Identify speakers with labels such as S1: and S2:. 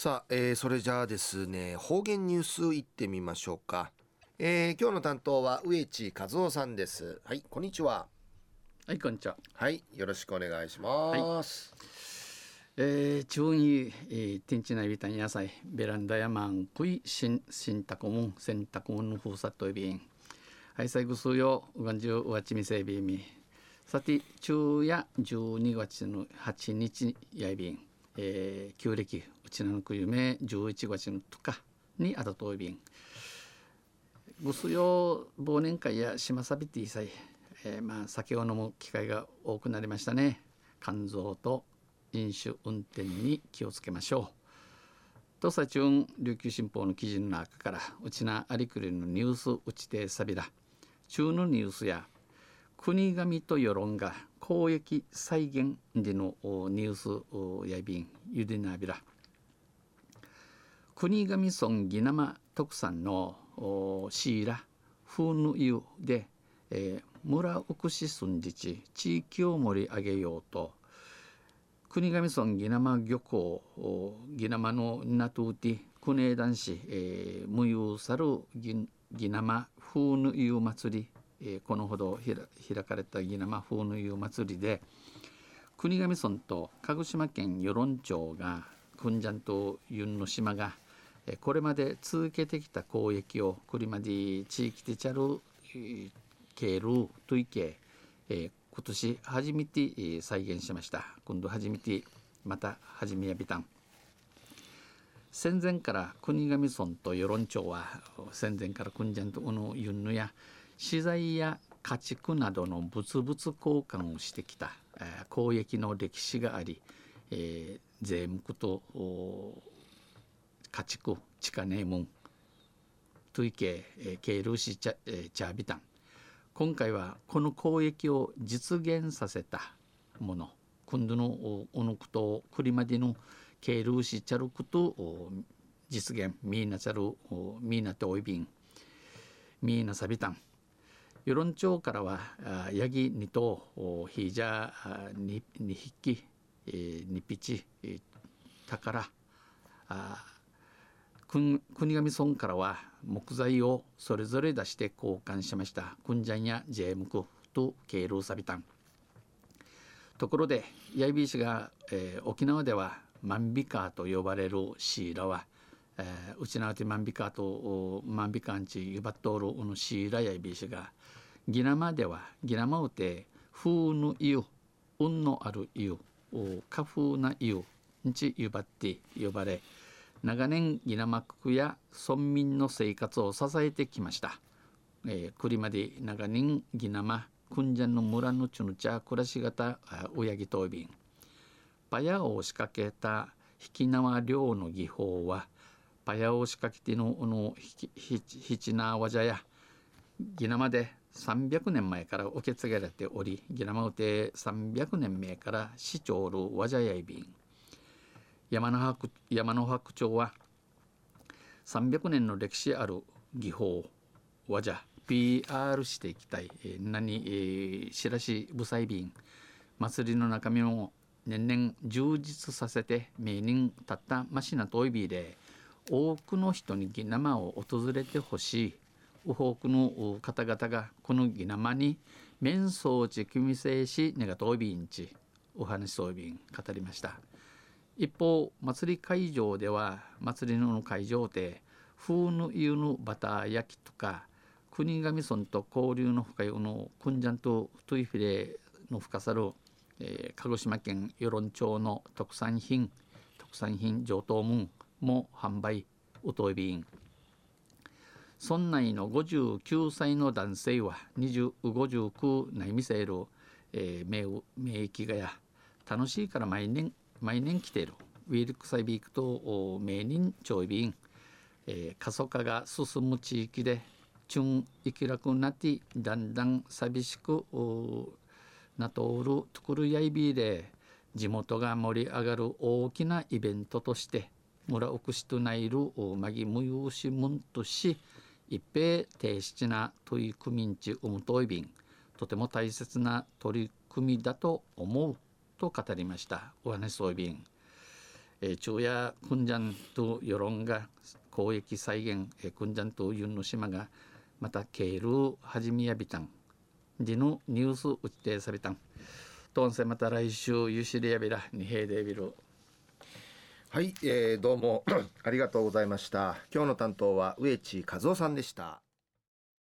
S1: さあ、えー、それじゃあですね方言ニュースいってみましょうか、えー、今日の担当は植地和夫さんです。はいこんにちは。
S2: はいこんにちは。
S1: はいよろしくお願いします、はい。
S2: えー、中に、えー、天地内ビタン野菜ベランダやマンクイシンシンタコムン洗濯物のふうさといびん。はい最後数ようがんじゅうわちみせびみ。さて昼夜12月の8日やいびん、えー、旧暦うちのくゆめ11月のとかにあたといびん。ぐすよ忘年会や島サビティさい、えー、まあ酒を飲む機会が多くなりましたね。肝臓と飲酒運転に気をつけましょう。土佐中琉球新報の記事の中からうちなありくりのニュースうちてさびら中のニュースや国神と世論が公益再現でのニュースやびんゆでなびら。国神村ギナマ特産のシーラ風の湯で、えー、村奥市村自治地域を盛り上げようと国頭村ギナマ漁港ギナマのナトゥーティクネ男子、えー、無有さるギギナマ風の湯祭りえー、このほど開かれた宜生風の湯祭りで国頭村と鹿児島県与論町が君山とユンの島が、これまで続けてきた交易をクリマディ地域でチャルケールトイケ、えー、今年初めて再現しました今度初めてまた始めやびたん。戦前から国頭村と与論町は戦前から君山とこのユンのや資材や家畜などの物々交換をしてきた、交易の歴史があり、えー、税目と家畜地下ネームントイケケールシチャ、えー、チャービタン。今回はこの交易を実現させたもの今度のおのくとクリマディのケールシチャルクと実現ミーナチャルミーナトイビンミーナサビタン。与論町からはヤギ2頭ヒージャー 2, 2匹、えー、2ピチ、えー、宝。国頭村からは木材をそれぞれ出して交換しました。クンジャンやジェームクとケールサビタンところでヤイビー氏が、えー、沖縄ではマンビカーと呼ばれるシーラは、えー、うちなうて万美かと万美かんちゆばっとおるおぬしらやいびしがぎなまではぎなまうて風ぬいゆ運のあるいゆ花風なゆんちゆばって呼ばれ長年ぎなまくくや村民の生活を支えてきました。えー、栗まで長年ぎなまくんじゃんの村のちゅぬちゃ暮らし方うやぎといびん。パヤを仕掛けた引き縄漁の技法はパヤを仕掛けてののひちなわじゃやギナマで300年前から受け継がれておりギラマウテ300年目から市長るワジャヤイビン山の白山の白町は300年の歴史ある技法ワジャ PR していきたい、えー、何、えー、しらし部祭便祭りの中身を年々充実させて名人たったマシナトイビーで多くの人にギナマを訪れてほしい。多くの方々がこのギナマに面相地組制しネガトービンチお話そうびん語りました。一方祭り会場では祭りの会場で風の湯のバター焼きとか国頭村と交流の深いのくんじゃんとトゥイフィレの深さる、えー、鹿児島県与論町の特産品特産品上等門も販売おといびん村内の59歳の男性は2059内見せる、えー、名名駅がや楽しいから毎年毎年来ている。ウィルクサイビークと名人調理便、えー、過疎化が進む地域でチュン生き楽なってだんだん寂しくなとおるところやいびで地元が盛り上がる大きなイベントとして村奥市とないるまぎむゆうしむんとし一平低質な取り組みんちうむといびん。とても大切な取り組みだと思うと語りました。お話そうびん、えー、昼夜訓ンと世論が公益再現、えー、訓ンとユンの島がまたケール始めやびたん。でのニュース打ちてさびたん。とんせまた来週ゆしりやびらにへいでびる
S1: はい、えー、どうも ありがとうございました。今日の担当は植地和夫さんでした。